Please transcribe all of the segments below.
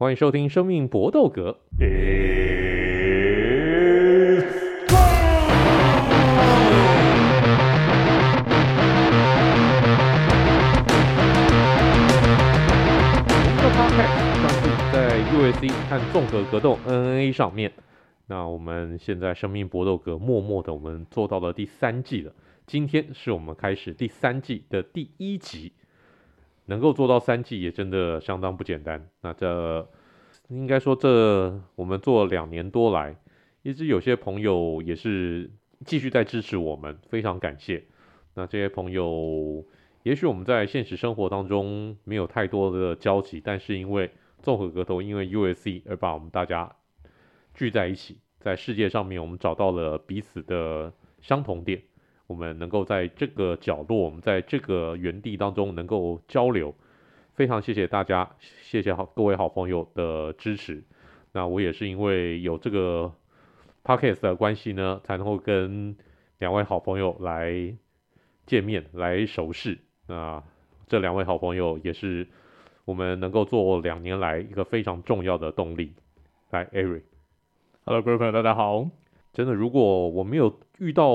欢迎收听《生命搏斗格》。这个 podcast 专注在 UFC 和综合格斗 NNA 上面。那我们现在《生命搏斗格》默默的，我们做到了第三季了。今天是我们开始第三季的第一集，能够做到三季也真的相当不简单。那这应该说，这我们做了两年多来，一直有些朋友也是继续在支持我们，非常感谢。那这些朋友，也许我们在现实生活当中没有太多的交集，但是因为综合格斗，因为 UFC 而把我们大家聚在一起，在世界上面，我们找到了彼此的相同点。我们能够在这个角落，我们在这个原地当中能够交流，非常谢谢大家，谢谢好各位好朋友的支持。那我也是因为有这个 podcast 的关系呢，才能够跟两位好朋友来见面，来熟识。那这两位好朋友也是我们能够做两年来一个非常重要的动力。来，Eric，Hello，各位朋友，大家好。真的，如果我没有遇到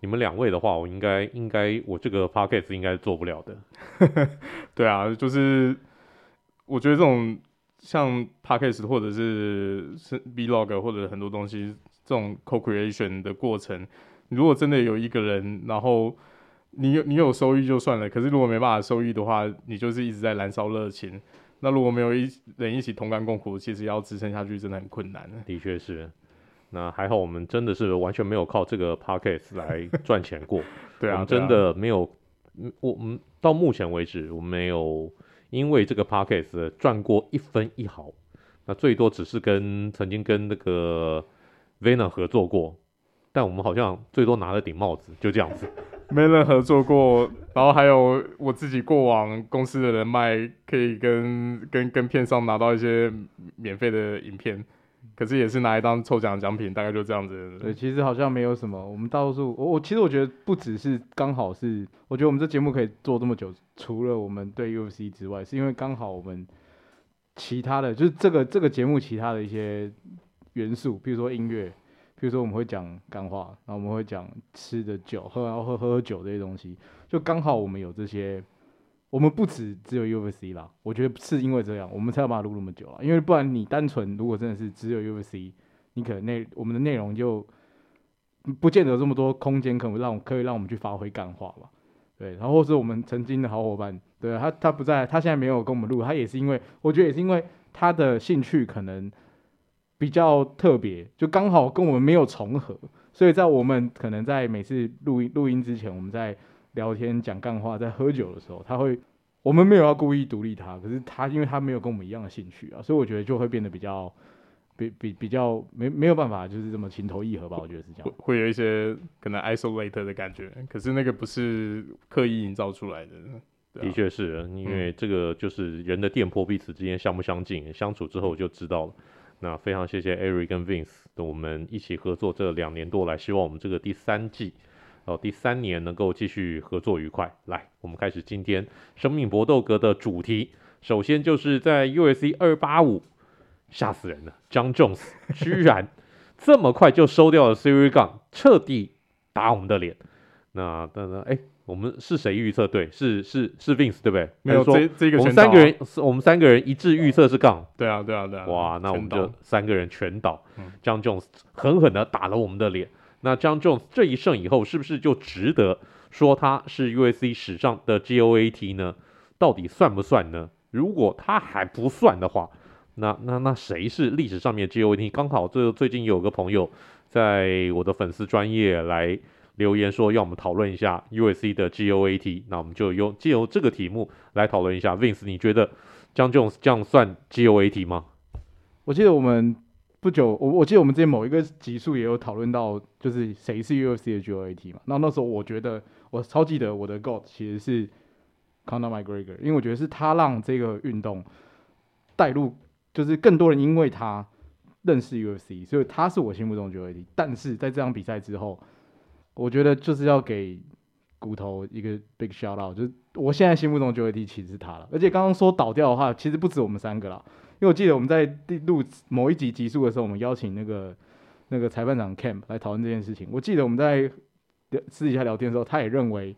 你们两位的话，我应该应该我这个 podcast 应该做不了的。对啊，就是我觉得这种像 podcast 或者是是 vlog 或者很多东西这种 co-creation 的过程，如果真的有一个人，然后你有你有收益就算了，可是如果没办法收益的话，你就是一直在燃烧热情。那如果没有一人一起同甘共苦，其实要支撑下去真的很困难。的确是。那还好，我们真的是完全没有靠这个 podcast 来赚钱过。对啊，我们真的没有，我们到目前为止，我们没有因为这个 podcast 赚过一分一毫。那最多只是跟曾经跟那个 Venom 合作过，但我们好像最多拿了顶帽子，就这样子。没人合作过，然后还有我自己过往公司的人脉，可以跟跟跟片商拿到一些免费的影片。可是也是拿来当抽奖奖品，大概就这样子。对，其实好像没有什么。我们大多数，我我其实我觉得不只是刚好是，我觉得我们这节目可以做这么久，除了我们对 UFC 之外，是因为刚好我们其他的就是这个这个节目其他的一些元素，比如说音乐，比如说我们会讲干话，然后我们会讲吃的酒，喝然后喝喝酒这些东西，就刚好我们有这些。我们不止只有 UFC 啦，我觉得是因为这样，我们才要把它录那么久啊。因为不然你单纯如果真的是只有 UFC，你可能内我们的内容就不见得这么多空间，可能让可以让我们去发挥干话吧。对，然后或是我们曾经的好伙伴，对他他不在，他现在没有跟我们录，他也是因为我觉得也是因为他的兴趣可能比较特别，就刚好跟我们没有重合，所以在我们可能在每次录音录音之前，我们在。聊天讲干话，在喝酒的时候，他会，我们没有要故意独立他，可是他因为他没有跟我们一样的兴趣啊，所以我觉得就会变得比较，比比比较没没有办法，就是这么情投意合吧，我觉得是这样。会有一些可能 isolate 的感觉，可是那个不是刻意营造出来的。的确是，因为这个就是人的电波彼此之间相不相近，相处之后就知道了。那非常谢谢 Eric 跟 Vince 的我们一起合作这两年多来，希望我们这个第三季。到第三年能够继续合作愉快。来，我们开始今天生命搏斗格的主题。首先就是在 UFC 二八五，吓死人了，Jon Jones 居然这么快就收掉了 Ciryl Gane，彻底打我们的脸。那等等，哎，我们是谁预测对？是是是 Vince 对不对？没有说这这个、啊、我们三个人，我们三个人一致预测是 Gane。对啊对啊对啊。哇，那我们就三个人全倒。Jon Jones 狠狠的打了我们的脸。那张 Jones 这一胜以后，是不是就值得说他是 UFC 史上的 GOAT 呢？到底算不算呢？如果他还不算的话，那那那谁是历史上面 GOAT？刚好最最近有个朋友在我的粉丝专业来留言说，要我们讨论一下 UFC 的 GOAT。那我们就用借由这个题目来讨论一下。Vince，你觉得张 Jones 这样算 GOAT 吗？我记得我们。不久，我我记得我们之前某一个集数也有讨论到，就是谁是 UFC 的 GOAT 嘛。那那时候我觉得，我超记得我的 GOAT 其实是 Conor McGregor，因为我觉得是他让这个运动带入，就是更多人因为他认识 UFC，所以他是我心目中的 GOAT。但是在这场比赛之后，我觉得就是要给骨头一个 big shout out，就是我现在心目中的 GOAT 其实是他了。而且刚刚说倒掉的话，其实不止我们三个啦。因为我记得我们在录某一集集数的时候，我们邀请那个那个裁判长 Camp 来讨论这件事情。我记得我们在私底下聊天的时候，他也认为。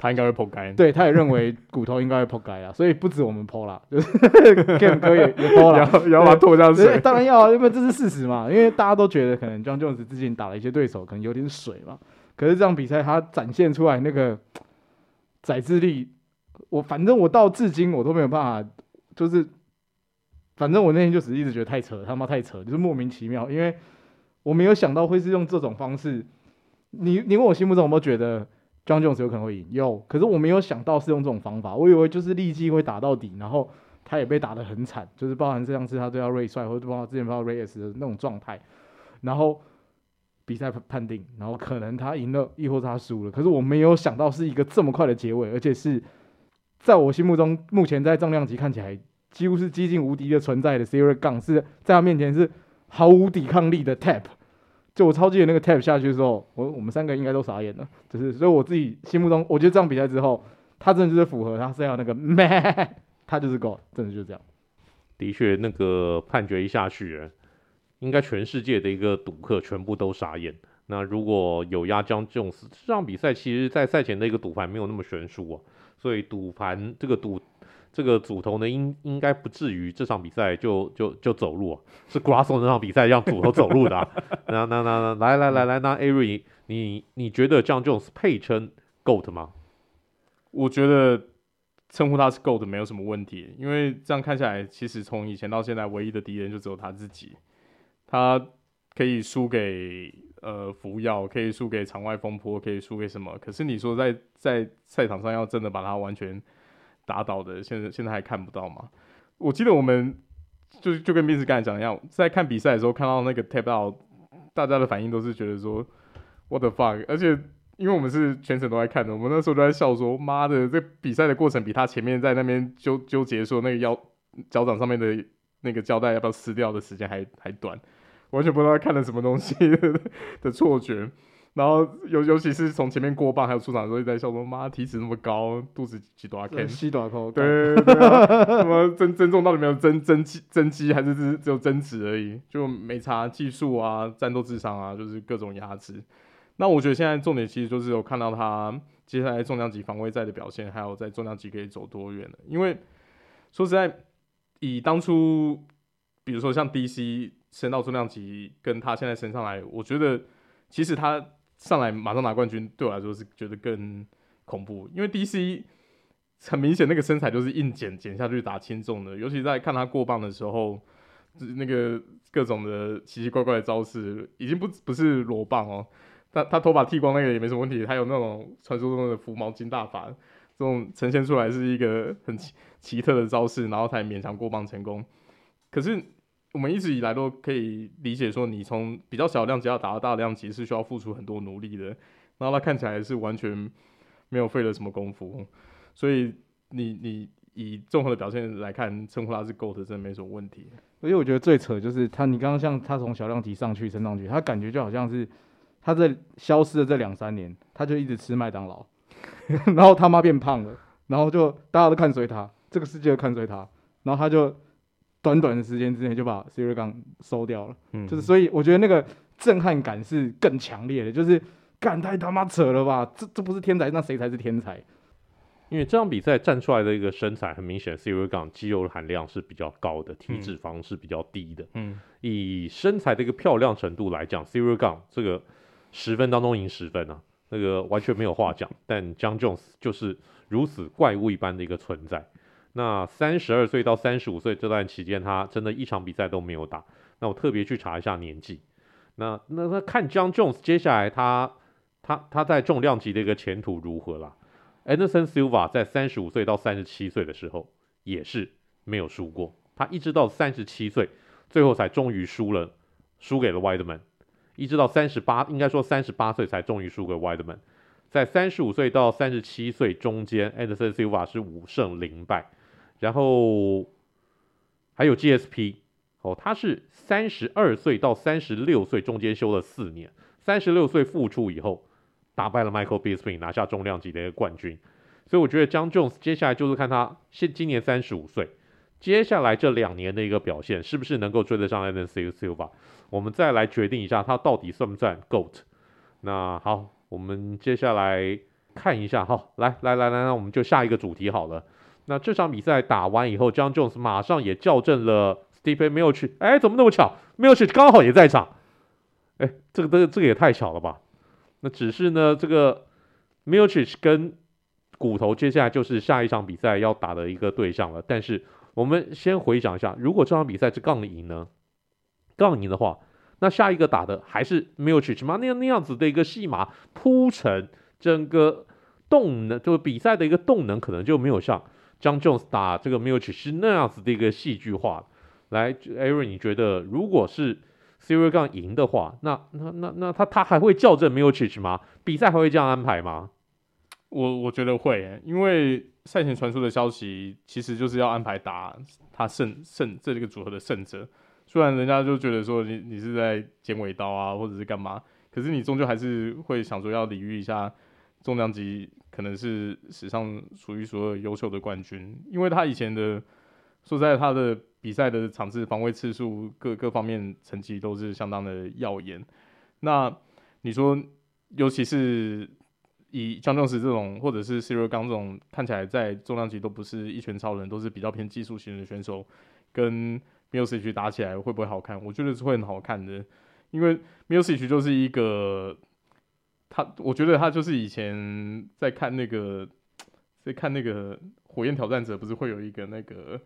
他应该会破街，对，他也认为骨头应该会破街啊，所以不止我们破啦，就是 Game 哥也也破了，也要把他拖下水，当然要啊，因为这是事实嘛，因为大家都觉得可能 John Jones 之前打了一些对手可能有点水嘛，可是这场比赛他展现出来那个宰制力，我反正我到至今我都没有办法，就是反正我那天就只是一直觉得太扯，他妈太扯，就是莫名其妙，因为我没有想到会是用这种方式，你你问我心目中有没有觉得？Jon Jones 有可能会赢，有，可是我没有想到是用这种方法，我以为就是立即会打到底，然后他也被打得很惨，就是包含这样子他对到瑞帅，或者包括之前包括 Reyes 的那种状态，然后比赛判定，然后可能他赢了，亦或是他输了，可是我没有想到是一个这么快的结尾，而且是在我心目中目前在重量级看起来几乎是几近无敌的存在的 Ciryl Gane 是在他面前是毫无抵抗力的 Tap。就我超级的那个 tap 下去的时候，我我们三个应该都傻眼了，就是所以我自己心目中，我觉得这场比赛之后，他真的就是符合他是要那个 man，他就是 GOAT，真的就是这样。的确，那个判决一下去，应该全世界的一个赌客全部都傻眼。那如果有压 Jon Jones，这场比赛其实在赛前的一个赌盘没有那么悬殊啊，所以赌盘这个赌。这个组头呢，应应该不至于这场比赛就就就走路啊，是 Grasso 那场比赛让组头走路的。那那那那来来来来，那 Ari，你你觉得 Jon Jones 配称 GOAT 吗？我觉得称呼他是 GOAT 没有什么问题，因为这样看下来，其实从以前到现在，唯一的敌人就只有他自己。他可以输给呃服药，可以输给场外风波，可以输给什么？可是你说在在赛场上要真的把他完全。打倒的，现在现在还看不到吗？我记得我们就就跟斌子刚才讲一样，在看比赛的时候看到那个 tap out，大家的反应都是觉得说 What the fuck！而且因为我们是全程都在看的，我们那时候都在笑说妈的，这比赛的过程比他前面在那边纠纠结说那个腰脚掌上面的那个胶带要不要撕掉的时间还还短，完全不知道他看了什么东西的错觉。然后尤尤其是从前面过磅还有出场的时候，一直在笑说：“妈，体脂那么高，肚子几多克？几多克？对对啊，什么增增重到底没有增增肌增肌，还是只只有增脂而已？就没差技术啊，战斗智商啊，就是各种压制。那我觉得现在重点其实就是有看到他接下来重量级防卫战的表现，还有在重量级可以走多远了。因为说实在，以当初比如说像 DC 升到重量级，跟他现在升上来，我觉得其实他。上来马上拿冠军，对我来说是觉得更恐怖，因为 DC 很明显那个身材就是硬减减下去打轻重的，尤其在看他过磅的时候，那个各种的奇奇怪怪的招式，已经不不是裸棒哦，他他头发剃光那个也没什么问题，他有那种传说中的浮毛巾大法，这种呈现出来是一个很奇奇特的招式，然后才勉强过磅成功，可是。我们一直以来都可以理解说，你从比较小量级要打到大量级是需要付出很多努力的。然后他看起来是完全没有费了什么功夫，所以你你以综合的表现来看，称呼他是 GOAT 真的没什么问题。而且我觉得最扯就是他，你刚刚像他从小量级上去升上去，他感觉就好像是他在消失的这两三年，他就一直吃麦当劳，然后他妈变胖了，然后就大家都看随他，这个世界都看随他，然后他就。短短的时间之内就把 Ciryl Gane 收掉了，嗯，就是所以我觉得那个震撼感是更强烈的，就是干太他妈扯了吧，这这不是天才，那谁才是天才？因为这场比赛站出来的一个身材很明显，Ciryl Gane 肌肉含量是比较高的，体脂肪是比较低的，嗯，以身材的一个漂亮程度来讲，Ciryl Gane 这个十分当中赢十分啊，那个完全没有话讲，但 John Jones 就是如此怪物一般的一个存在。那三十二岁到三十五岁这段期间，他真的一场比赛都没有打。那我特别去查一下年纪。那那那看 John Jones 接下来他他他在重量级的一个前途如何啦？Anderson Silva 在三十五岁到三十七岁的时候也是没有输过，他一直到三十七岁，最后才终于输了，输给了 Weidman。一直到三十八，应该说三十八岁才终于输给 Weidman。在三十五岁到三十七岁中间，Anderson Silva 是五胜零败。然后还有 GSP 哦，他是三十二岁到三十六岁中间休了四年，三十六岁复出以后打败了 Michael Bisping，拿下重量级的一个冠军。所以我觉得 Jon Jones 接下来就是看他现今年三十五岁，接下来这两年的一个表现，是不是能够追得上 Anderson Silva？我们再来决定一下，他到底算不算 GOAT？那好，我们接下来看一下，哈，来来来来，那我们就下一个主题好了。那这场比赛打完以后，John Jones 马上也校正了 Stipe Miocic，哎，怎么那么巧？Miocic 刚好也在场，哎，这个这个这个也太巧了吧？那只是呢，这个 Miocic 跟骨头接下来就是下一场比赛要打的一个对象了，但是。我们先回想一下，如果这场比赛是杠赢呢？杠赢的话，那下一个打的还是 Miocic 吗？那那样子的一个戏码铺陈，整个动能就是比赛的一个动能，可能就没有像 Jon Jones 打这个 Miocic 是那样子的一个戏剧化。来，Aaron，你觉得如果是 Ciryl Gane 赢的话，那那那那他他还会校正 Miocic 吗？比赛还会这样安排吗？我我觉得会，因为赛前传出的消息其实就是要安排打他胜胜这个组合的胜者。虽然人家就觉得说你你是在剪尾刀啊，或者是干嘛，可是你终究还是会想说要礼遇一下重量级可能是史上数一数二优秀的冠军，因为他以前的说在他的比赛的场次、防卫次数各各方面成绩都是相当的耀眼。那你说，尤其是。以江正石这种，或者是 Ciryl Gane 这种看起来在重量级都不是一拳超人，都是比较偏技术型的选手，跟 Miocic 打起来会不会好看？我觉得是会很好看的，因为 Miocic 就是一个他，我觉得他就是以前在看那个在看那个火焰挑战者，不是会有一个那个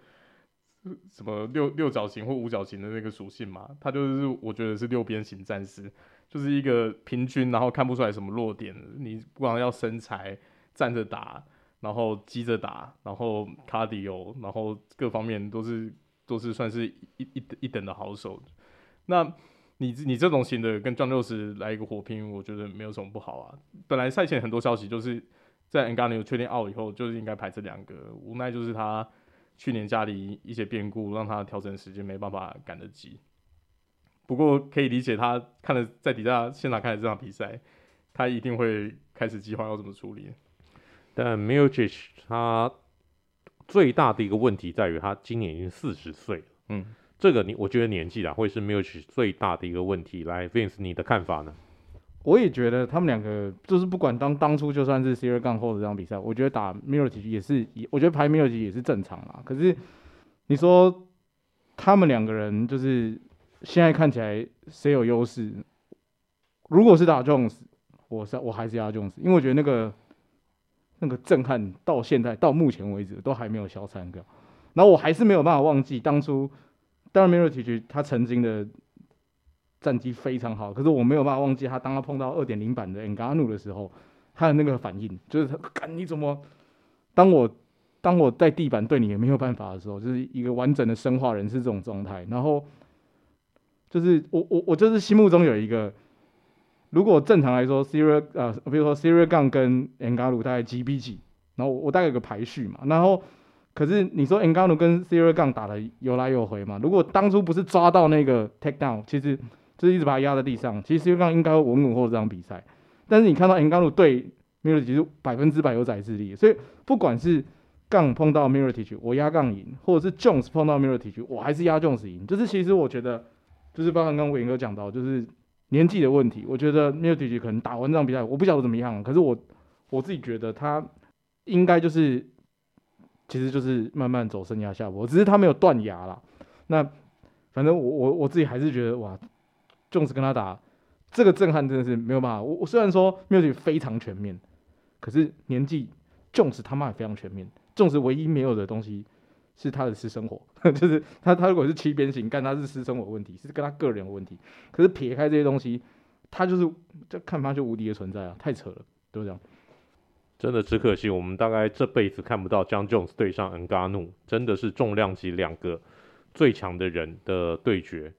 什么六六角形或五角形的那个属性嘛？他就是我觉得是六边形战士。就是一个平均，然后看不出来什么弱点。你不管要身材、站着打，然后击着打，然后卡迪欧然后各方面都是都是算是一一一等的好手。那你你这种型的跟 Jon Jones 来一个火拼，我觉得没有什么不好啊。本来赛前很多消息就是在 Ngannou 确定 out 以后，就是应该排这两个，无奈就是他去年家里一些变故，让他调整时间没办法赶得及。不过可以理解，他看了在底下现场看了这场比赛，他一定会开始计划要怎么处理。但 m i l c i c 他最大的一个问题在于，他今年已经四十岁了。嗯，这个你我觉得年纪啊，会是 Miocic 最大的一个问题。来，Vince，你的看法呢？我也觉得他们两个就是不管当当初就算是 Ciryl Gane 后的这场比赛，我觉得打 Miocic 也是，我觉得排 Miocic 也是正常啦。可是你说他们两个人就是。现在看起来谁有优势？如果是打 Jones，我是我还是压 Jones，因为我觉得那个那个震撼到现在到目前为止都还没有消散掉。然后我还是没有办法忘记当初，当然 Miocic 他曾经的战绩非常好，可是我没有办法忘记他当他碰到二点零版的 Engano 的时候，他的那个反应，就是他干你怎么？当我当我在地板对你也没有办法的时候，就是一个完整的生化人是这种状态，然后。就是我我我就是心目中有一个，如果正常来说，Siri 呃，比如说 Siri 杠跟 Engano 大概几比几，然后，我大概有个排序嘛，然后可是你说 Engano 跟 Ciryl Gane 打的有来有回嘛，如果当初不是抓到那个 takedown，其实就是一直把他压在地上，其实 Ciryl Gane 应该稳稳获这场比赛，但是你看到 Engano 对 Miocic 其实百分之百有宰制力，所以不管是杠碰到 Miocic 我压杠赢，或者是 Jones 碰到 Miocic 我还是压 Jones 赢，就是其实我觉得。就是包括刚刚伟哥讲到，就是年纪的问题。我觉得 Miocic 可能打完这场比赛，我不晓得怎么样。可是我我自己觉得他应该就是，其实就是慢慢走生涯下坡，只是他没有断崖啦。那反正我我我自己还是觉得哇就是跟他打这个震撼真的是没有办法。我我虽然说 Miocic 非常全面，可是年纪就是他妈也非常全面。纵使唯一没有的东西。是他的私生活，就是他他如果是七边形，干他是私生活问题，是跟他个人有问题。可是撇开这些东西，他就是这看他就无敌的存在啊，太扯了，对不对？真的只可惜，我们大概这辈子看不到 Jon Jones 对上 Nga Nu 真的是重量级两个最强的人的对决。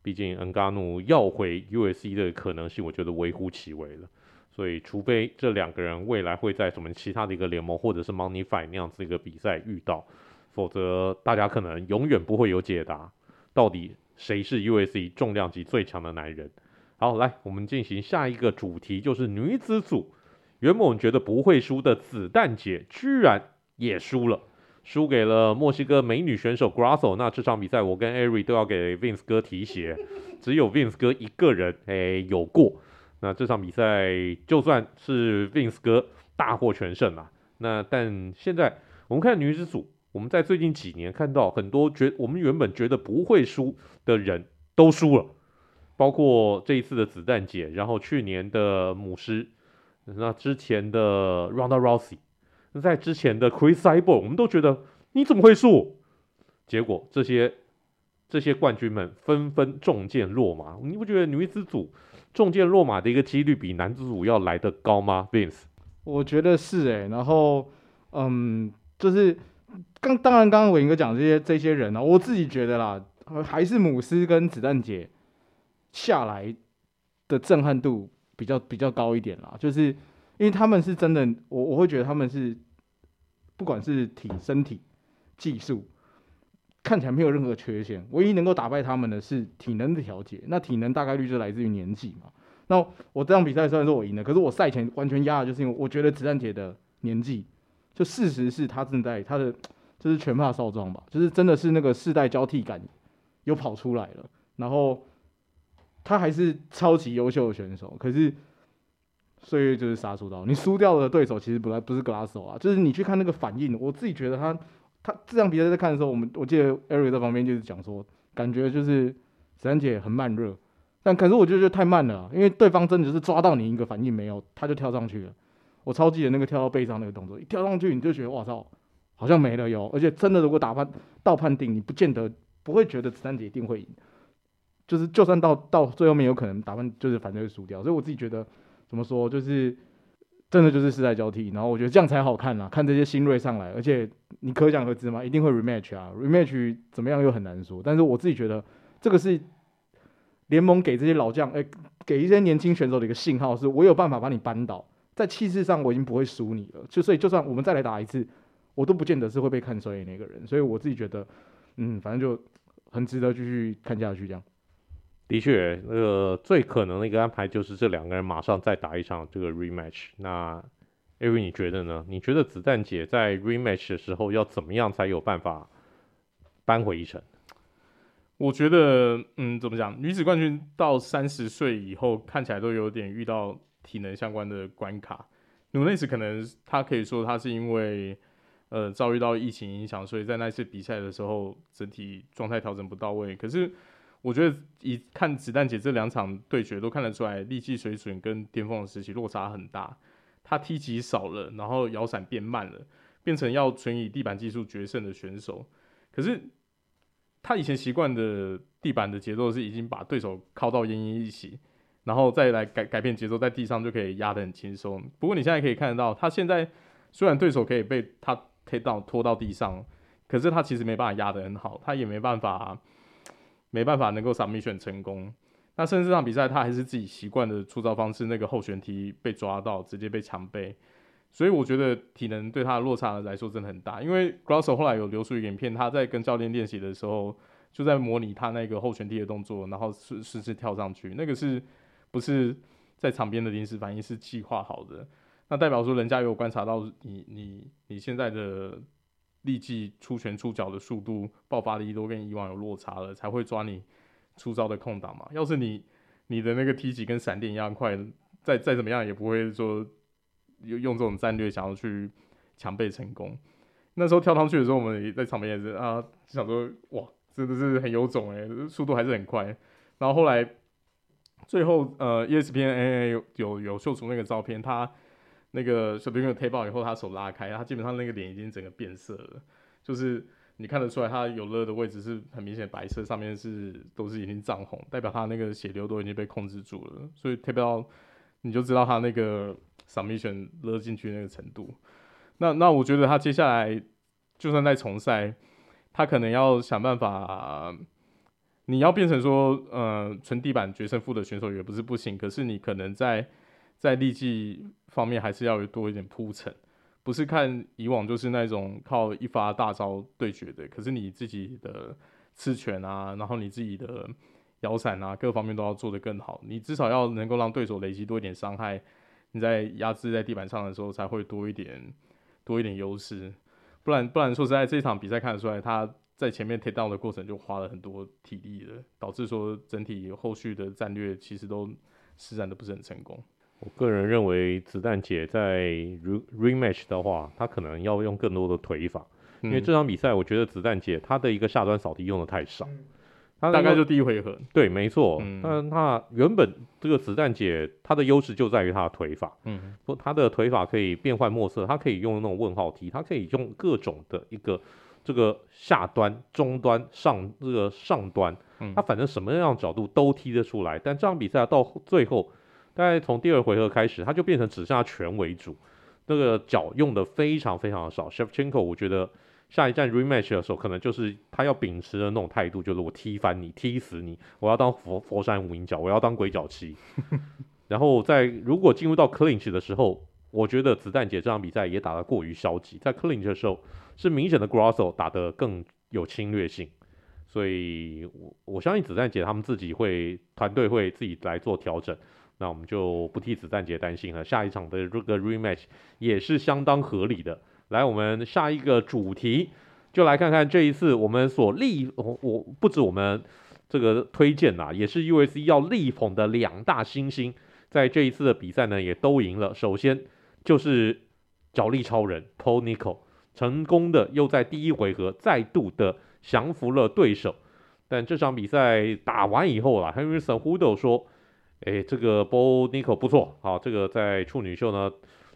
毕竟 Nga Nu 要回 USC 的可能性，我觉得微乎其微了。所以，除非这两个人未来会在什么其他的一个联盟，或者是 Money Fight 那样子一个比赛遇到。否则，大家可能永远不会有解答，到底谁是 USC 重量级最强的男人？好，来，我们进行下一个主题，就是女子组。原本觉得不会输的子弹姐，居然也输了。输给了墨西哥美女选手 Grasso。那这场比赛我跟 Ari 都要给 Vince 哥提鞋，只有 Vince 哥一个人诶有过。那这场比赛就算是 Vince 哥大获全胜了。那但现在我们看女子组，我们在最近几年看到很多觉我们原本觉得不会输的人都输了，包括这一次的子弹姐，然后去年的母狮，那之前的 Ronda Rousey，在之前的 Chris Cyborg，我们都觉得你怎么会输？结果这些这些冠军们纷纷中箭落马，你不觉得女子组中箭落马的一个几率比男子组要来得高吗？Vince？我觉得是哎、欸，然后嗯，就是刚当然刚刚伟哥讲这些这些人呢、啊，我自己觉得啦，还是姆斯跟子弹姐下来的震撼度比较比较高一点啦，就是因为他们是真的，我我会觉得他们是不管是体身体技术看起来没有任何缺陷，唯一能够打败他们的是体能的调节，那体能大概率就来自于年纪嘛。那我这场比赛虽然说我赢了，可是我赛前完全压的就是因为我觉得子弹姐的年纪，就事实是她正在她的就是拳怕少壮吧，就是真的是那个世代交替感又跑出来了，然后他还是超级优秀的选手，可是岁月就是杀猪刀，你输掉的对手其实本来不是格拉索啊，就是你去看那个反应，我自己觉得他他这场比赛在看的时候，我们我记得 Eric 在旁边就是讲说，感觉就是子弹姐很慢热。但可是我就觉得太慢了，因为对方真的就是抓到你一个反应没有，他就跳上去了。我超记得那个跳到背上那个动作，一跳上去你就觉得哇操，好像没了哟。而且真的如果打判到判定，你不见得不会觉得子弹姐一定会赢，就是就算到到最后面有可能打判就是反正会输掉。所以我自己觉得怎么说，就是真的就是世代交替，然后我觉得这样才好看啊，看这些新锐上来，而且你可想而知嘛，一定会 rematch 啊，rematch 怎么样又很难说。但是我自己觉得这个是。联盟给这些老将，哎、给一些年轻选手的一个信号是，我有办法把你扳倒，在气势上我已经不会输你了。就所以，就算我们再来打一次，我都不见得是会被看衰的那个人。所以我自己觉得，嗯，反正就很值得继续看下去。这样，的确，那个最可能的一个安排就是这两个人马上再打一场这个 rematch。那 Ari 你觉得呢？你觉得子弹姐在 rematch 的时候要怎么样才有办法扳回一城？我觉得，嗯，怎么讲？女子冠军到三十岁以后，看起来都有点遇到体能相关的关卡。努内斯可能他可以说他是因为，呃，遭遇到疫情影响，所以在那次比赛的时候，整体状态调整不到位。可是，我觉得一看子弹姐这两场对决，都看得出来力气水准跟巅峰的时期落差很大。她踢击少了，然后摇闪变慢了，变成要纯以地板技术决胜的选手。可是。他以前习惯的地板的节奏是已经把对手靠到奄奄一息，然后再来改改变节奏，在地上就可以压得很轻松。不过你现在可以看得到，他现在虽然对手可以被他推到拖到地上，可是他其实没办法压得很好，他也没办法没办法能够 submit 成功。那甚至这场比赛他还是自己习惯的出招方式，那个后旋踢被抓到，直接被抢背。所以我觉得体能对他的落差来说真的很大，因为 Grasso 后来有流出影片，他在跟教练练习的时候，就在模拟他那个后旋踢的动作，然后试试试跳上去，那个是不是在场边的临时反应是计划好的？那代表说人家有观察到你你你现在的立即出拳出脚的速度、爆发力都跟以往有落差了，才会抓你出招的空档嘛。要是你你的那个踢击跟闪电一样快，再再怎么样也不会说。用用这种战略想要去强背成功，那时候跳上去的时候，我们也在场边也是啊，想说哇，真的是很有种哎、欸，速度还是很快。然后后来最后呃 espna 有有有秀出那个照片，他那个小朋友踢爆以后，他手拉开，他基本上那个脸已经整个变色了，就是你看得出来他有勒的位置是很明显白色，上面是都是已经涨红，代表他那个血流都已经被控制住了，所以踢爆你就知道他那个。submission 勒进去那个程度，那那我觉得他接下来就算在重赛，他可能要想办法，你要变成说，呃，纯地板决胜负的选手也不是不行，可是你可能在在力技方面还是要有多一点铺陈，不是看以往就是那种靠一发大招对决的，可是你自己的刺拳啊，然后你自己的摇闪啊，各方面都要做得更好，你至少要能够让对手累积多一点伤害。你在压制在地板上的时候，才会多一点多一点优势。不然不然说实在，这场比赛看得出来，他在前面 take down 的过程就花了很多体力了，导致说整体后续的战略其实都施展的不是很成功。我个人认为子弹姐在 rematch 的话，她可能要用更多的腿法，嗯、因为这场比赛我觉得子弹姐她的一个下端扫地用的太少。她大概就第一回合，对，没错。嗯，那原本这个子弹姐她的优势就在于她的腿法，嗯，不，她的腿法可以变换莫测，她可以用那种问号踢，她可以用各种的一个这个下端、中端、上这个上端，她反正什么样的角度都踢得出来。但这场比赛到最后，大概从第二回合开始，他就变成只剩下拳为主，那个脚用的非常非常的少。Shevchenko，我觉得。下一站 rematch 的时候，可能就是他要秉持的那种态度，就是我踢翻你，踢死你，我要当佛佛山无影脚，我要当鬼脚七。然后在如果进入到 clinch 的时候，我觉得子弹姐这场比赛也打得过于消极，在 clinch 的时候是明显的 Grosso 打得更有侵略性，所以我我相信子弹姐他们自己会团队会自己来做调整，那我们就不替子弹姐担心了。下一场的这个 rematch 也是相当合理的。来，我们下一个主题，就来看看这一次我们所力，我不止我们这个推荐呐，也是 U S C 要力捧的两大新星，在这一次的比赛呢，也都赢了。首先就是脚力超人 Paul Nickal 成功的又在第一回合再度的降服了对手。但这场比赛打完以后啊，Henry Cejudo 说：“哎，这个 Paul Nickal 不错，好，这个在处女秀呢。”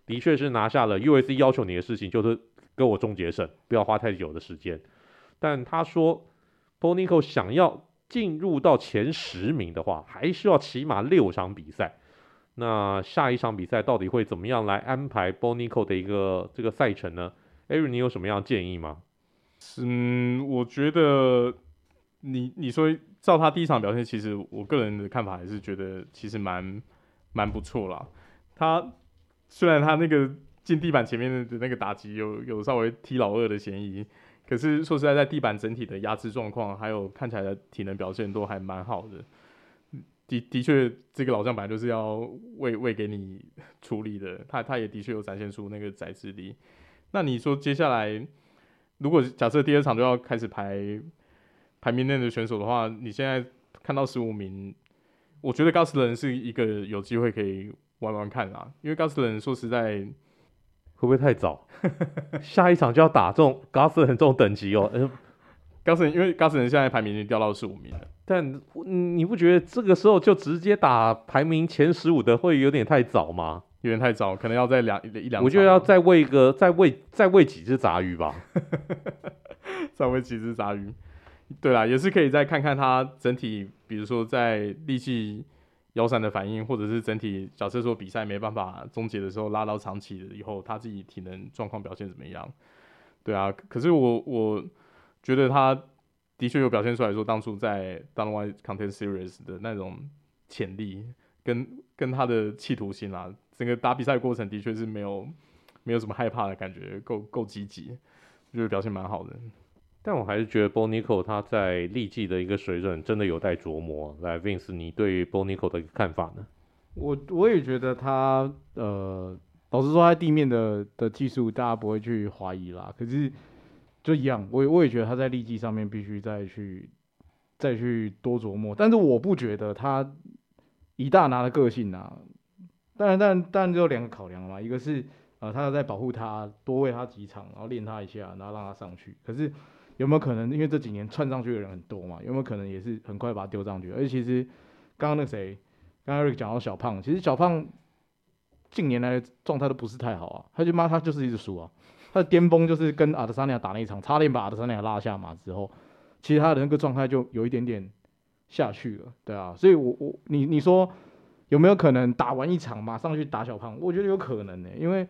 的确是拿下了 UFC 要求你的事情，就是跟我终结胜，不要花太久的时间。但他说，Paul Nickal 想要进入到前十名的话，还需要起码六场比赛。那下一场比赛到底会怎么样来安排 Paul Nickal 的一个这个赛程呢？Aaron，你有什么样的建议吗？嗯，我觉得你你说照他第一场表现，其实我个人的看法还是觉得其实蛮蛮不错啦。他。虽然他那个进地板前面的那个打击有有稍微踢老二的嫌疑，可是说实在，在地板整体的压制状况，还有看起来的体能表现都还蛮好的。的的确，这个老将本来就是要喂喂给你处理的，他他也的确有展现出那个宰制力。那你说接下来，如果假设第二场就要开始排排名内的选手的话，你现在看到十五名，我觉得高斯人是一个有机会可以。玩玩看啦，因为 Gosselin 说实在，会不会太早？下一场就要打这种 Gosselin 这种等级哦。嗯，Gosselin 因为 Gosselin 现在排名已经掉到十五名了，但你不觉得这个时候就直接打排名前十五的会有点太早吗？有点太早，可能要再两一两。我觉得要再喂一个，再喂再喂几只杂鱼吧。再喂几只杂鱼，对啦，也是可以再看看他整体，比如说在力气。腰闪的反应，或者是整体假设说比赛没办法终结的时候，拉到长期的以后，他自己体能状况表现怎么样？对啊，可是我我觉得他的确有表现出来说，当初在 Dana White Contender Series 的那种潜力跟跟他的企图心啊，整个打比赛过程的确是没有没有什么害怕的感觉，够够积极，就是表现蛮好的。但我还是觉得 Bonico 他在力技的一个水准真的有待琢磨。来，Vince，你对于 Bo Nickal 的看法呢？我我也觉得他呃，老实说，他地面的的技术大家不会去怀疑啦。可是就一样，我我也觉得他在力技上面必须再去再去多琢磨。但是我不觉得他一大拿的个性啊，当然，但但就两个考量嘛，一个是呃，他要在保护他，多喂他几场，然后练他一下，然后让他上去。可是有没有可能？因为这几年窜上去的人很多嘛，有没有可能也是很快把他丢上去？而且其实刚刚那谁，刚刚 Rick 讲到小胖，其实小胖近年来的状态都不是太好啊。他就妈他就是一直输啊。他的巅峰就是跟阿德萨尼亚打那一场，差点把阿德萨尼亚拉下马之后，其实他的那个状态就有一点点下去了。对啊，所以我我你你说有没有可能打完一场马上去打小胖？我觉得有可能呢、因为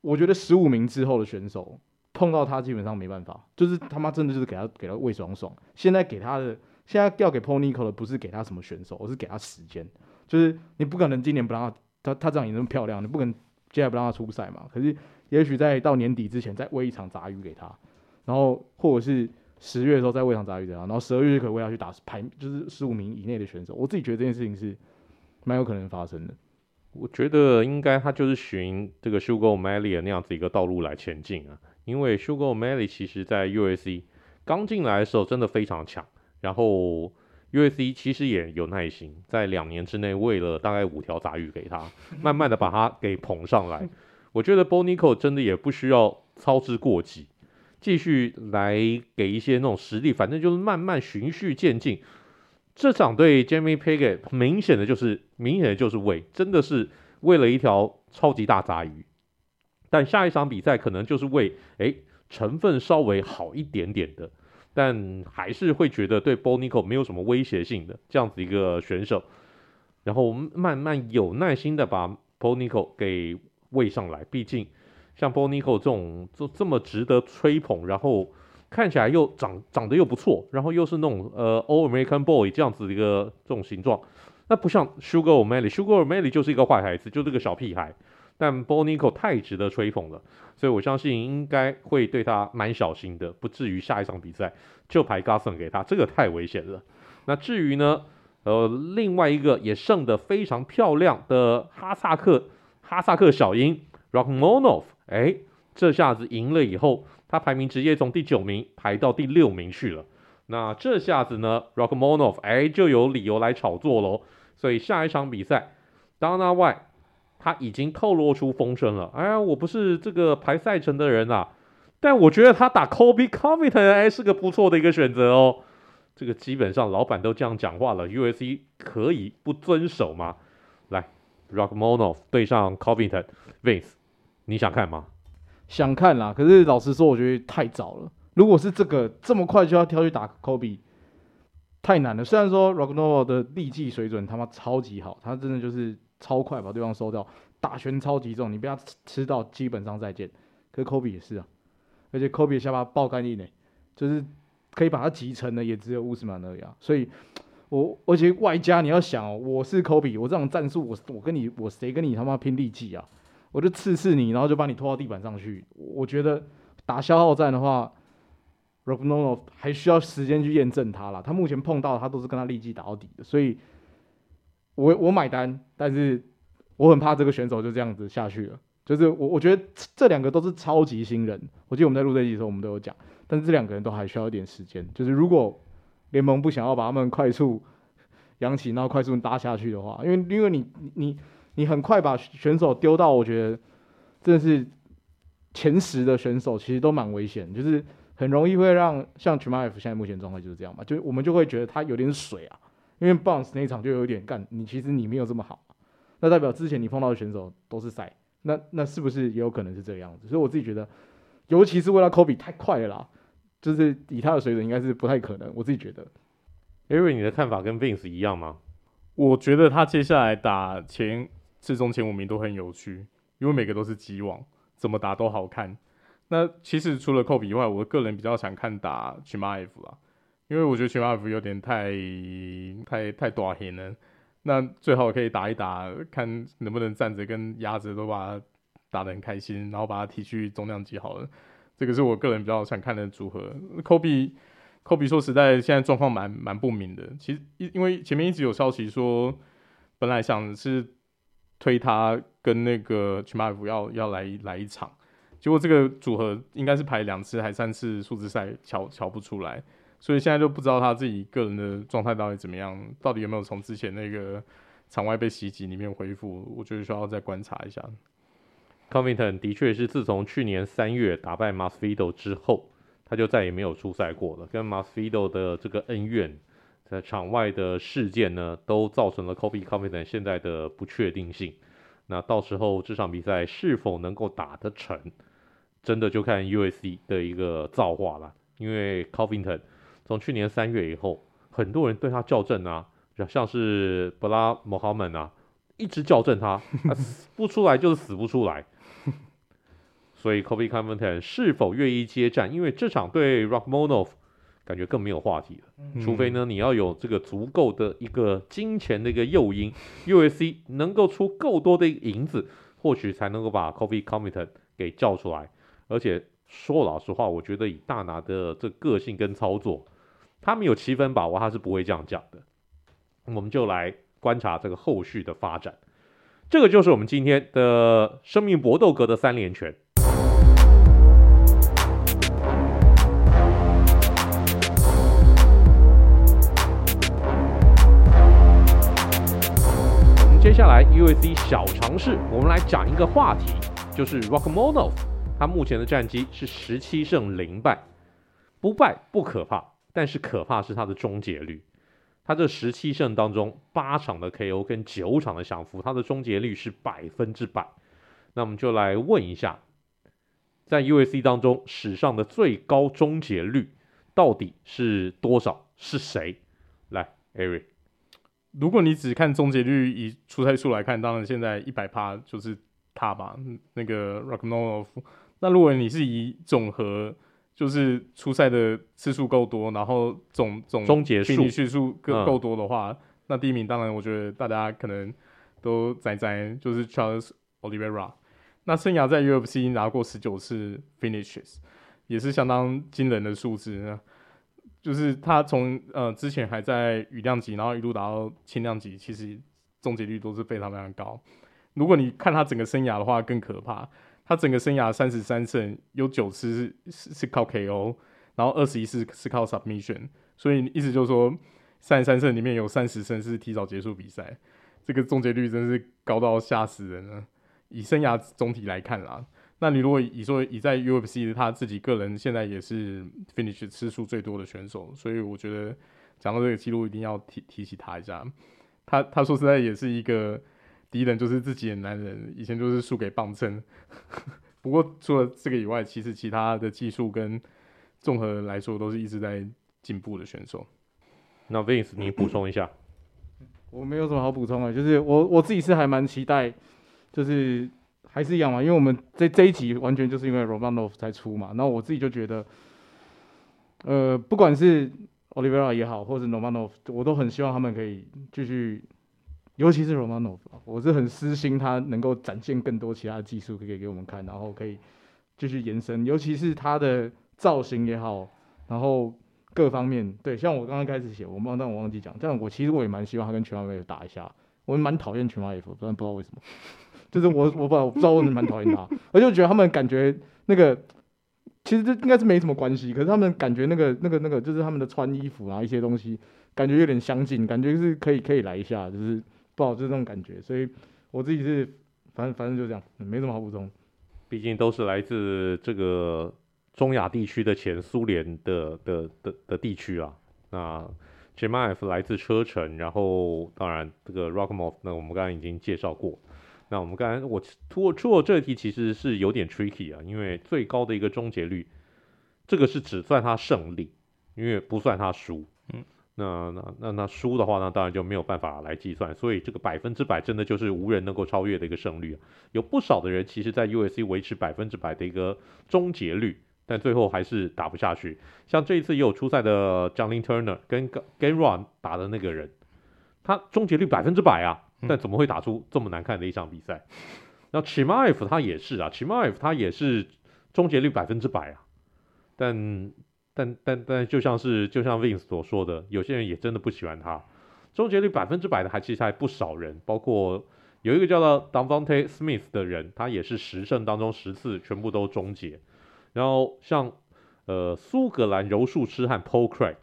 我觉得十五名之后的选手。碰到他基本上没办法，就是他妈真的就是给他给他喂爽爽。现在给他的，现在要给 Paul Nickal 的不是给他什么选手，而是给他时间。就是你不可能今年不让他，他他这样也那么漂亮，你不可能接下来不让他出赛嘛。可是也许在到年底之前再喂一场杂鱼给他，然后或者是十月的时候再喂一场杂鱼给他，然后十二月就可以喂他去打排，就是十五名以内的选手。我自己觉得这件事情是蛮有可能发生的。我觉得应该他就是循这个 Sugar O'Malley 那样子一个道路来前进啊。因为 Sugar O'Malley 其实在 USC 刚进来的时候真的非常强，然后 USC 其实也有耐心，在两年之内喂了大概五条杂鱼给他，慢慢的把他给捧上来。我觉得 Bo Nickal 真的也不需要操之过急，继续来给一些那种实力，反正就是慢慢循序渐进。这场对 Jamie Pickett 明显的就是明显的就是喂，真的是喂了一条超级大杂鱼。但下一场比赛可能就是喂，哎，成分稍微好一点点的，但还是会觉得对 Bo Nickal 没有什么威胁性的这样子一个选手。然后我们慢慢有耐心的把 Bo Nickal 给喂上来，毕竟像 Bo Nickal 这种这这么值得吹捧，然后。看起来又长长得又不错，然后又是那种呃 All American Boy 这样子的一个这种形状，那不像 Sugar O'Malley，Sugar O'Malley 就是一个坏孩子，就是个小屁孩。但 Bo Nickal 太值得吹捧了，所以我相信应该会对他蛮小心的，不至于下一场比赛就排 Gustin 给他，这个太危险了。那至于呢，呃，另外一个也胜得非常漂亮的哈萨克哈萨克小鹰 Rockmonov，哎，这下子赢了以后。他排名直接从第九名排到第六名去了，那这下子呢，Rockmonov 哎就有理由来炒作喽。所以下一场比赛，Dana White 他已经透露出风声了。哎呀，我不是这个排赛程的人啊，但我觉得他打 Kobe Covington 哎是个不错的一个选择哦。这个基本上老板都这样讲话了，USC 可以不遵守吗？来，Rockmonov 对上 Covington，Vince，你想看吗？想看啦，可是老实说，我觉得太早了。如果是这个这么快就要挑去打 Kobe，，太难了。虽然说 Rockmonov 的力技水准他妈超级好，他真的就是超快把对方收掉，打拳超级重，你被他吃到基本上再见。可是科比也是啊，而且科比的下巴爆干硬呢，就是可以把他击沉的也只有乌斯曼而已啊。所以我而且外加你要想哦，我是科比，我这种战术，我我跟你我谁跟你他妈拼力气啊？我就刺刺你，然后就把你拖到地板上去。我觉得打消耗战的话，Rakhmonov 还需要时间去验证他啦。他目前碰到他都是跟他力气打到底的，所以我我买单。但是我很怕这个选手就这样子下去了。就是我我觉得这两个都是超级新人。我记得我们在录这集的时候，我们都有讲，但是这两个人都还需要一点时间。就是如果联盟不想要把他们快速扬起，然后快速搭下去的话，因为因为你你。你很快把选手丢到，我觉得真的是前十的选手，其实都蛮危险，就是很容易会让像 Chimaev 现在目前状态就是这样嘛，就我们就会觉得他有点水啊，因为 Bounce 那一场就有点干，你其实你没有这么好，那代表之前你碰到的选手都是赛，那那是不是也有可能是这个样子？所以我自己觉得，尤其是为了 Kobe 太快了啦，就是以他的水准应该是不太可能，我自己觉得。Avery，你的看法跟 Vince 一样吗？我觉得他接下来打前。至中前五名都很有趣，因为每个都是击王，怎么打都好看。那其实除了 Kobe 以外，我个人比较想看打 Chimaev 啦，因为我觉得全马耶夫有点太太太大型了。那最好可以打一打，看能不能站着跟压着都把他打得很开心，然后把他提去重量级好了。这个是我个人比较想看的组合。科比，科比说实在现在状况蛮蛮不明的。其实因因为前面一直有消息说，本来想是。推他跟那个曲马夫要要来来一场，结果这个组合应该是排两次还三次数字赛，瞧瞧不出来，所以现在就不知道他自己个人的状态到底怎么样，到底有没有从之前那个场外被袭击里面恢复，我觉得需要再观察一下。Covington 的确是自从去年三月打败 Masvidal 之后，他就再也没有出赛过了，跟 Masvidal 的这个恩怨。在场外的事件呢，都造成了 Colby Covington 现在的不确定性。那到时候这场比赛是否能够打得成，真的就看 USC 的一个造化了。因为 Covington 从去年三月以后，很多人对他校正啊，像是布拉莫哈门啊，一直校正他，他死不出来就是死不出来。所以 Kobe Covington 是否愿意接战？因为这场对 Rakhmonov 感觉更没有话题了，除非呢，你要有这个足够的一个金钱的一个诱因，USC 能够出够多的银子，或许才能够把 Kobe Covington 给叫出来。而且说老实话，我觉得以大拿的这个性跟操作，他们有七分把握，他是不会这样讲的。我们就来观察这个后续的发展。这个就是我们今天的生命搏斗格的三连拳。接下来 u s c 小尝试，我们来讲一个话题，就是 r o c k m o n o v 他目前的战绩是十七胜零败，不败不可怕，但是可怕是他的终结率。他这十七胜当中，八场的 KO 跟九场的降服，他的终结率是百分之百。那我们就来问一下，在 USC 当中史上的最高终结率到底是多少？是谁？来，Eric。如果你只看终结率，以出赛数来看，当然现在一百趴就是他吧，那个 Rachmaninoff。那如果你是以总和，就是出赛的次数够多，然后总总终结数序数够够多的话，嗯，那第一名当然我觉得大家可能都在在就是 Charles Oliveira。那生涯在 UFC 拿过十九次 finishes，也是相当惊人的数字。就是他从呃之前还在羽量级，然后一路打到轻量级，其实终结率都是非常非常高。如果你看他整个生涯的话，更可怕。他整个生涯三十三胜，有九次是是靠 KO，然后二十一次是靠 submission。所以意思就是说，三十三胜里面有三十胜是提早结束比赛，这个终结率真是高到吓死人了。以生涯总体来看啦。那你如果以说以在 UFC 他自己个人现在也是 finish 次数最多的选手，所以我觉得讲到这个记录一定要提提起他一下。他他说实在也是一个敌人，就是自己的男人，以前就是输给棒秤。不过除了这个以外，其实其他的技术跟综合来说都是一直在进步的选手。那 Vince 你补充一下，我没有什么好补充的，就是我我自己是还蛮期待，就是。还是一样嘛，因为我们这这一集完全就是因为 Romanov 才出嘛，然后我自己就觉得，呃，不管是 Oliveira 也好，或者 Romanov，我都很希望他们可以继续，尤其是 Romanov，我是很私心他能够展现更多其他的技术可以给我们看，然后可以继续延伸，尤其是他的造型也好，然后各方面，对，像我刚刚开始写，我忘但我忘记讲，这样我其实我也蛮希望他跟全马威打一下，我蛮讨厌全马威，但不知道为什么。就是我，我不，我不知道，为什么蛮讨厌他，我就觉得他们感觉那个，其实这应该是没什么关系，可是他们感觉那个、那个、那个，就是他们的穿衣服啊，一些东西，感觉有点相近，感觉是可以可以来一下，就是不好，就是这种感觉，所以我自己是，反正反正就这样，没什么好补充。毕竟都是来自这个中亚地区的前苏联的的的的地区啊。那 Chimaev 来自车臣，然后当然这个 Rakhmonov 那我们刚刚已经介绍过。那我们刚才我出出了这题其实是有点 tricky 啊，因为最高的一个终结率，这个是只算他胜利，因为不算他输。嗯，那那那那输的话，那当然就没有办法来计算。所以这个百分之百真的就是无人能够超越的一个胜率啊。有不少的人其实，在 USC 维持百分之百的一个终结率，但最后还是打不下去。像这一次也有出赛的 Jalin Turner 跟 Gamrot 打的那个人，他终结率百分之百啊。但怎么会打出这么难看的一场比赛？那 Chimaev 他也是啊，Chimaev 他也是终结率百分之百啊。但但但但就像是就像 Vince 所说的，有些人也真的不喜欢他。终结率百分之百的还其实还不少人，包括有一个叫做 Davante Smith 的人，他也是十胜当中十次全部都终结。然后像呃苏格兰柔术痴汉 Paul Craig。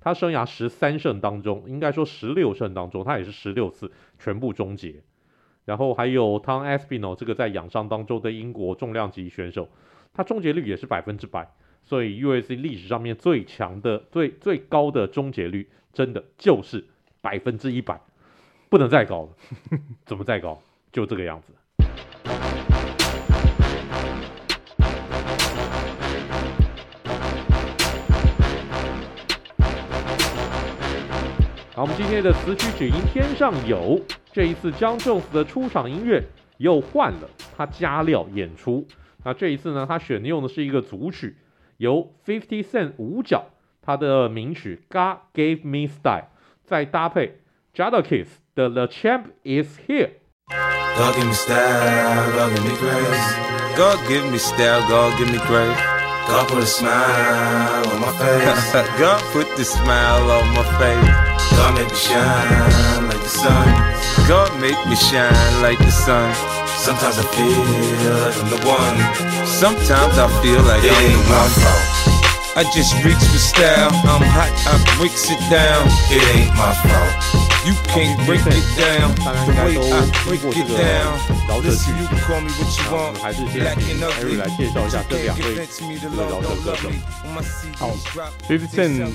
他生涯十三胜当中，应该说十六胜当中，他也是十六次全部终结。然后还有 Tom aspinal 这个在养伤当中的英国重量级选手，他终结率也是百分之百。所以 UFC 历史上面最强的、最最高的终结率，真的就是百分之一百，不能再高了。怎么再高？就这个样子。好，我们今天的词曲只应天上有。这一次，Jon Jones 的出场音乐又换了，他加料演出。那这一次呢，他选用的是一个组曲，由 Fifty Cent 五角他的名曲《God Gave Me Style》，再搭配 Jadakiss 的《The Champ Is Here》。God give me style, God give me grace. God give me style, God give me grace. God put a smile on my face. God put the smile on my face. God make me shine like the sun. God make me shine like the sun. Sometimes I feel like I'm the one. Sometimes I feel like it ain't my. Fault. I just reach for style. I'm hot, I mix it down. It ain't my fault. You can't break it down the way I break it down. Listen, you can call me what you want. Black and ugly. You can't convince me to love, don't love me. When my CDs drop, 50 Cent，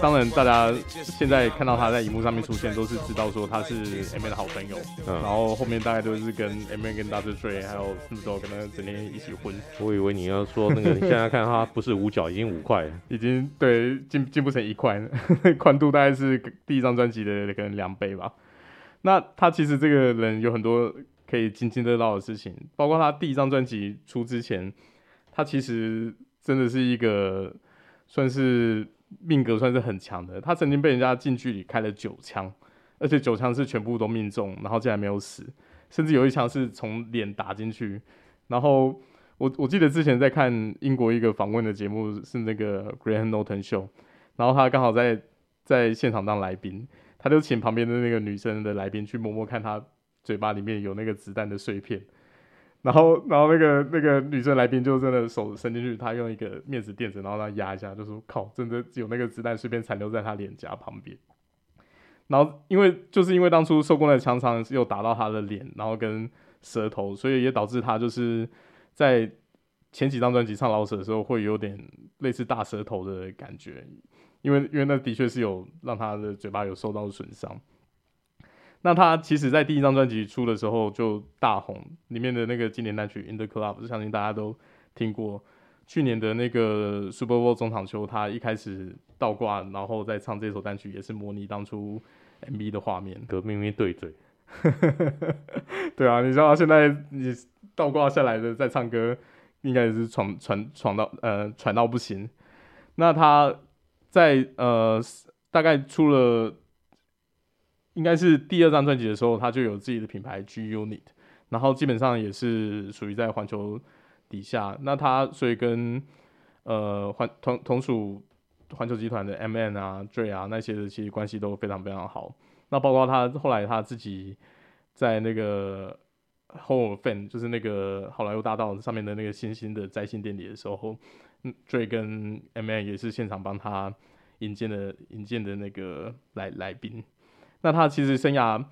当然大家现在看到他在荧幕上面出现，都是知道说他是 M A 的好朋友。嗯，然后后面大概都是跟 M A 跟 Dr. Dre 还有 Snoop Dogg 跟他整天一起混。我以为你要说那个，你现在看他不是五角，已经五块，已经对进进不成一块，宽度大概是第一张专辑的可能两倍吧。那他其实这个人有很多可以津津乐道的事情，包括他第一张专辑出之前，他其实真的是一个算是命格算是很强的。他曾经被人家近距离开了九枪，而且九枪是全部都命中，然后竟然没有死，甚至有一枪是从脸打进去。然后我 我记得之前在看英国一个访问的节目，是那个 Graham Norton Show，然后他刚好在在现场当来宾，他就请旁边的那个女生的来宾去摸摸看他嘴巴里面有那个子弹的碎片。然后，然后那个那个女生来宾就真的手伸进去，她用一个面纸垫子，然后她压一下，就说：“靠，真的有那个子弹碎片残留在她脸颊旁边。”然后，因为就是因为当初受过那枪伤，又打到她的脸，然后跟舌头，所以也导致她就是在前几张专辑唱老舍的时候，会有点类似大舌头的感觉，因为因为那的确是有让他的嘴巴有受到损伤。那他其实，在第一张专辑出的时候就大红，里面的那个经典单曲《In the Club》，相信大家都听过。去年的那个 Super Bowl 中场球，他一开始倒挂，然后再唱这首单曲，也是模拟当初 MV 的画面。跟咪咪对嘴。对啊，你知道现在你倒挂下来的在唱歌，应该也是闯闯闯到呃喘到不行。那他在呃大概出了。应该是第二张专辑的时候，他就有自己的品牌 G Unit，然后基本上也是属于在环球底下。那他所以跟呃环同同属环球集团的 M N 啊、Dre 啊那些的其实关系都非常非常好。那包括他后来他自己在那个 Hall of Fame，就是那个好莱坞大道上面的那个星星的摘星典礼的时候，Dre 跟 M&M 也是现场帮他引荐的引荐的那个来来宾。那他其实生涯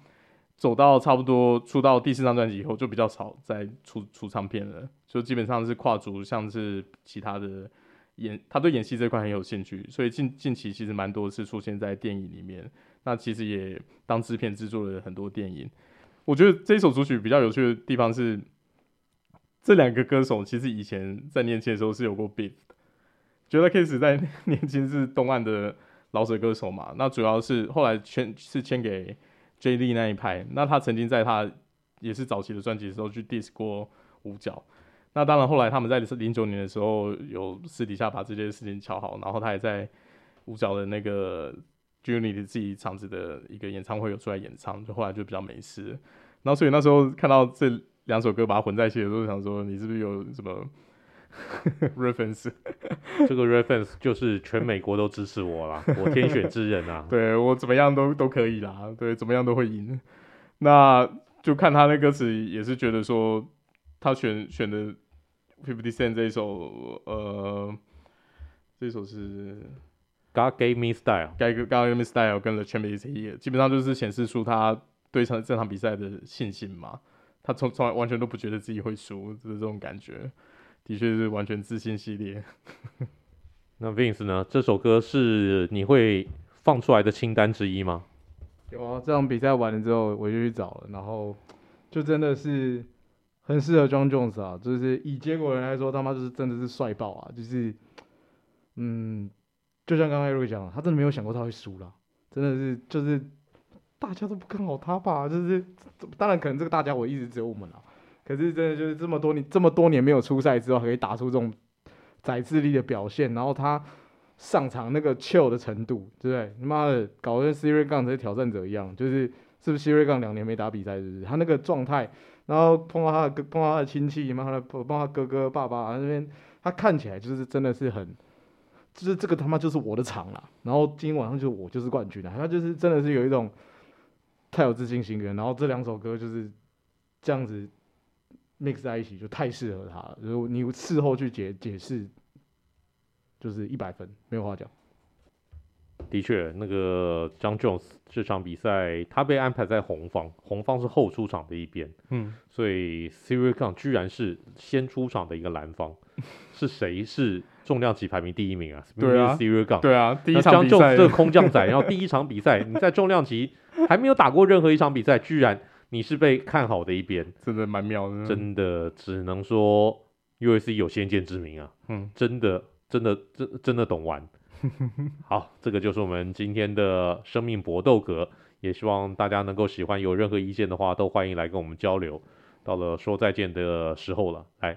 走到差不多出到第四张专辑以后，就比较少再出出唱片了，就基本上是跨足像是其他的演，他对演戏这块很有兴趣，所以近近期其实蛮多次出现在电影里面。那其实也当制片制作了很多电影。我觉得这一首主曲比较有趣的地方是，这两个歌手其实以前在年轻的时候是有过 beef 的。觉得 Kiss 在年轻是东岸的。饶舌歌手嘛，那主要是后来签是签给 JD 那一派。那他曾经在他也是早期的专辑的时候去 diss 过五角。那当然后来他们在零九年的时候有私底下把这件事情敲好，然后他也在五角的那个 j u n i 的自己场子的一个演唱会有出来演唱，就后来就比较没事。然后所以那时候看到这两首歌把它混在一起的时候，想说你是不是有什么？reference，这个 reference 就是全美国都支持我啦，我天选之人啊！对，我怎么样都都可以啦，对，怎么样都会赢。那就看他那歌词，也是觉得说他选选的 Fifty Cent 这一首，呃，这首是 God Gave Me Style，God Gave Me Style 跟 The Champ Is Here，基本上就是显示出他对场这场比赛的信心嘛。他从从来完全都不觉得自己会输，就是这种感觉。的确是完全自信系列。那 Vince 呢？这首歌是你会放出来的清单之一吗？有啊，这场比赛完了之后我就去找了，然后就真的是很适合 John Jones 啊，就是以结果人来说，他妈就是真的是帅爆啊！就是，嗯，就像刚才 Eric 讲，他真的没有想过他会输啦，真的是就是大家都不看好他吧？就是当然可能这个大家我一直只有我们啊。可是真的就是这么多年，这么多年没有出赛之后，可以打出这种宰制力的表现，然后他上场那个 chill 的程度，对不对？他妈的，搞得跟 Ciryl Gane 这些挑战者一样，就是是不是 Ciryl Gane 两年没打比赛，是不是？他那个状态，然后碰到他的碰到他的亲戚，妈的，碰到他哥哥爸爸那边，他看起来就是真的是很，就是这个他妈就是我的场了。然后今天晚上就我就是冠军了，他就是真的是有一种太有自信心了。然后这两首歌就是这样子。mix 在一起就太适合他了，如果你事后去解解释，就是一百分，没有话讲。的确，那个 Jon Jones 这场比赛他被安排在红方，红方是后出场的一边，嗯，所以 Siri Kang 居然是先出场的一个蓝方，是谁是重量级排名第一名啊？对啊 Gane，对啊，第一场比赛这个空降仔，然后第一场比赛 你在重量级还没有打过任何一场比赛，居然你是被看好的一边，真的蛮妙的，真的只能说 USC 有先见之明啊，嗯，真的真的真真的懂玩。好，这个就是我们今天的生命搏斗格，也希望大家能够喜欢。有任何意见的话，都欢迎来跟我们交流。到了说再见的时候了，来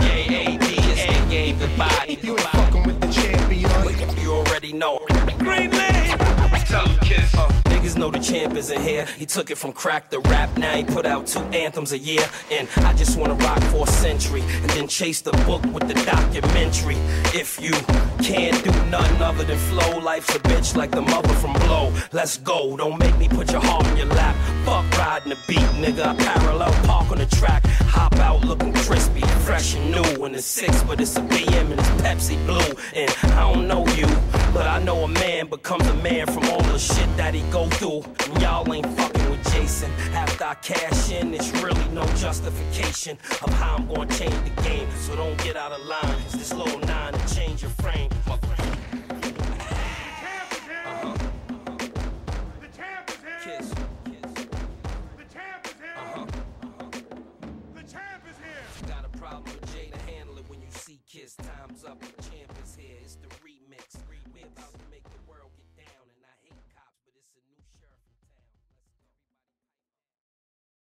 You ain't fucking with the champion. You already know. Green man the champ isn't here. He took it from crack to rap. Now he put out two anthems a year. And I just wanna rock for a century. And then chase the book with the documentary. If you can't do nothing other than flow, life's a bitch like the mother from Blow. Let's go. Don't make me put your heart in your lap. Fuck riding the beat, nigga. I parallel park on the track. Hop out looking crispy, fresh and new. In the six, but it's a BM and it's Pepsi Blue. And I don't know you, but I know a man becomes a man from all the shit that he go through. And y'all ain't fucking with Jason. After I cash in, it's really no justification of how I'm gonna change the game. So don't get out of line. It's this little nine to change your frame.